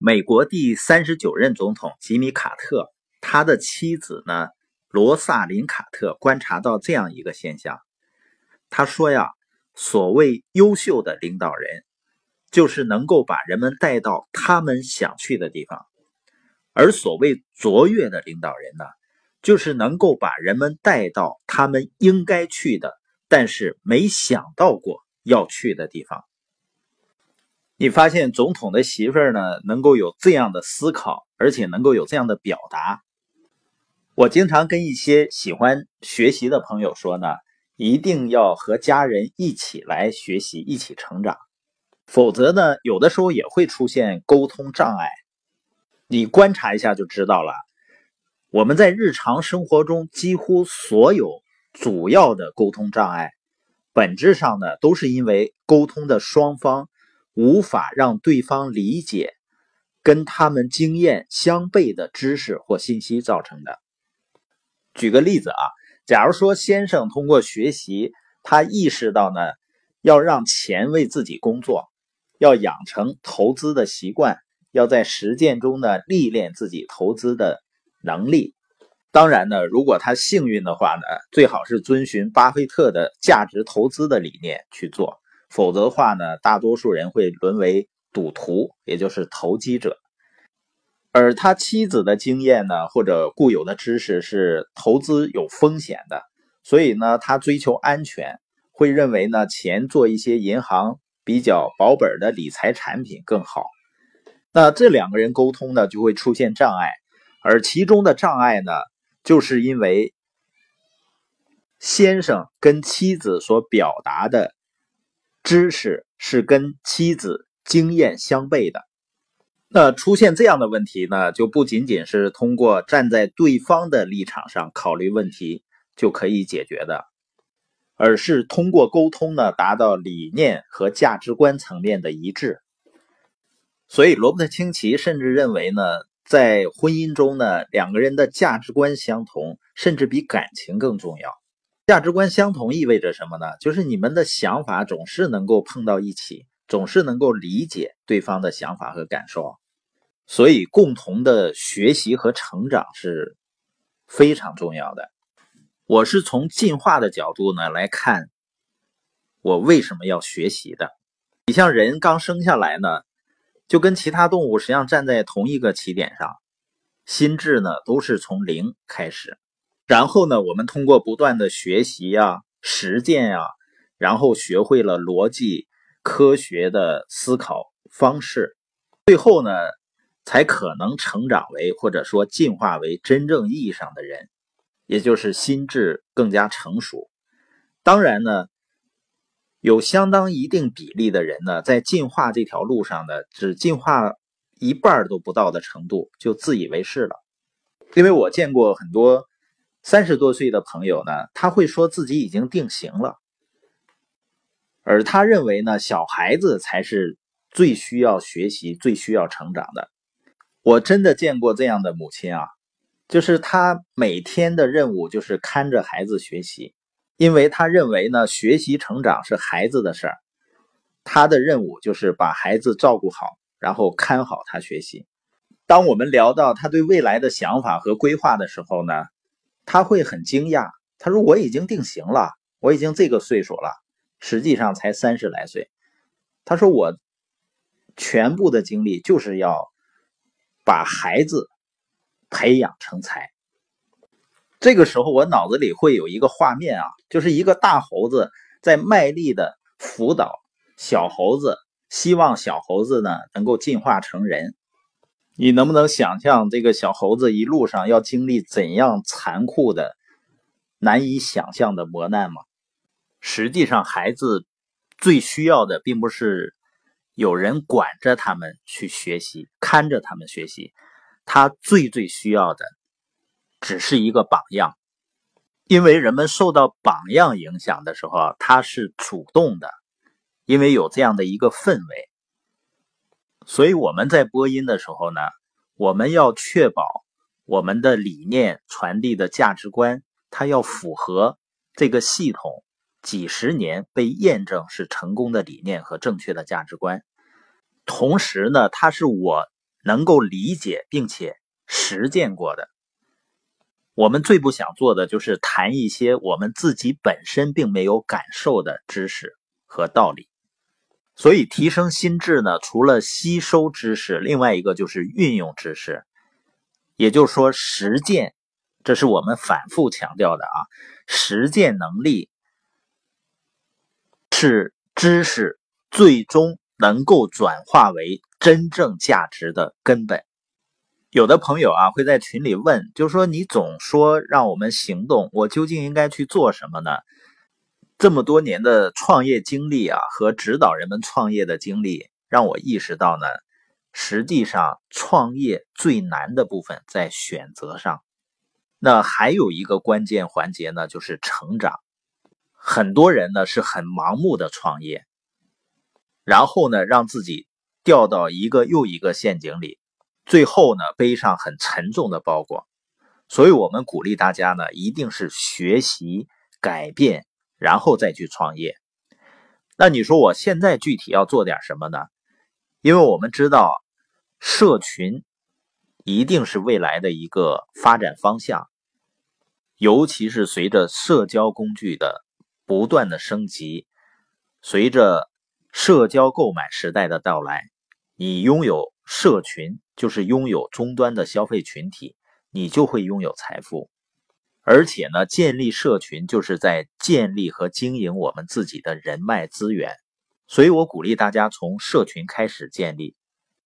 美国第三十九任总统吉米·卡特，他的妻子呢，罗萨琳·卡特观察到这样一个现象，他说呀，所谓优秀的领导人，就是能够把人们带到他们想去的地方，而所谓卓越的领导人呢，就是能够把人们带到他们应该去的，但是没想到过要去的地方。你发现总统的媳妇儿呢，能够有这样的思考，而且能够有这样的表达。我经常跟一些喜欢学习的朋友说呢，一定要和家人一起来学习，一起成长，否则呢，有的时候也会出现沟通障碍。你观察一下就知道了。我们在日常生活中几乎所有主要的沟通障碍，本质上呢，都是因为沟通的双方。无法让对方理解跟他们经验相悖的知识或信息造成的。举个例子啊，假如说先生通过学习，他意识到呢，要让钱为自己工作，要养成投资的习惯，要在实践中呢历练自己投资的能力。当然呢，如果他幸运的话呢，最好是遵循巴菲特的价值投资的理念去做。否则的话呢，大多数人会沦为赌徒，也就是投机者。而他妻子的经验呢，或者固有的知识是投资有风险的，所以呢，他追求安全，会认为呢，钱做一些银行比较保本的理财产品更好。那这两个人沟通呢，就会出现障碍，而其中的障碍呢，就是因为先生跟妻子所表达的。知识是跟妻子经验相悖的，那出现这样的问题呢，就不仅仅是通过站在对方的立场上考虑问题就可以解决的，而是通过沟通呢，达到理念和价值观层面的一致。所以，罗伯特·清崎甚至认为呢，在婚姻中呢，两个人的价值观相同，甚至比感情更重要。价值观相同意味着什么呢？就是你们的想法总是能够碰到一起，总是能够理解对方的想法和感受，所以共同的学习和成长是非常重要的。我是从进化的角度呢来看，我为什么要学习的。你像人刚生下来呢，就跟其他动物实际上站在同一个起点上，心智呢都是从零开始。然后呢，我们通过不断的学习呀、实践呀，然后学会了逻辑、科学的思考方式，最后呢，才可能成长为或者说进化为真正意义上的人，也就是心智更加成熟。当然呢，有相当一定比例的人呢，在进化这条路上呢，只进化一半都不到的程度，就自以为是了。因为我见过很多。三十多岁的朋友呢，他会说自己已经定型了，而他认为呢，小孩子才是最需要学习、最需要成长的。我真的见过这样的母亲啊，就是他每天的任务就是看着孩子学习，因为他认为呢，学习成长是孩子的事儿，他的任务就是把孩子照顾好，然后看好他学习。当我们聊到他对未来的想法和规划的时候呢？他会很惊讶，他说：“我已经定型了，我已经这个岁数了，实际上才三十来岁。”他说：“我全部的精力就是要把孩子培养成才。”这个时候，我脑子里会有一个画面啊，就是一个大猴子在卖力的辅导小猴子，希望小猴子呢能够进化成人。你能不能想象这个小猴子一路上要经历怎样残酷的、难以想象的磨难吗？实际上，孩子最需要的并不是有人管着他们去学习、看着他们学习，他最最需要的只是一个榜样。因为人们受到榜样影响的时候，他是主动的，因为有这样的一个氛围。所以我们在播音的时候呢，我们要确保我们的理念传递的价值观，它要符合这个系统几十年被验证是成功的理念和正确的价值观。同时呢，它是我能够理解并且实践过的。我们最不想做的就是谈一些我们自己本身并没有感受的知识和道理。所以，提升心智呢，除了吸收知识，另外一个就是运用知识，也就是说实践。这是我们反复强调的啊，实践能力是知识最终能够转化为真正价值的根本。有的朋友啊会在群里问，就是说你总说让我们行动，我究竟应该去做什么呢？这么多年的创业经历啊，和指导人们创业的经历，让我意识到呢，实际上创业最难的部分在选择上。那还有一个关键环节呢，就是成长。很多人呢是很盲目的创业，然后呢让自己掉到一个又一个陷阱里，最后呢背上很沉重的包裹。所以我们鼓励大家呢，一定是学习改变。然后再去创业，那你说我现在具体要做点什么呢？因为我们知道，社群一定是未来的一个发展方向，尤其是随着社交工具的不断的升级，随着社交购买时代的到来，你拥有社群就是拥有终端的消费群体，你就会拥有财富。而且呢，建立社群就是在建立和经营我们自己的人脉资源，所以我鼓励大家从社群开始建立，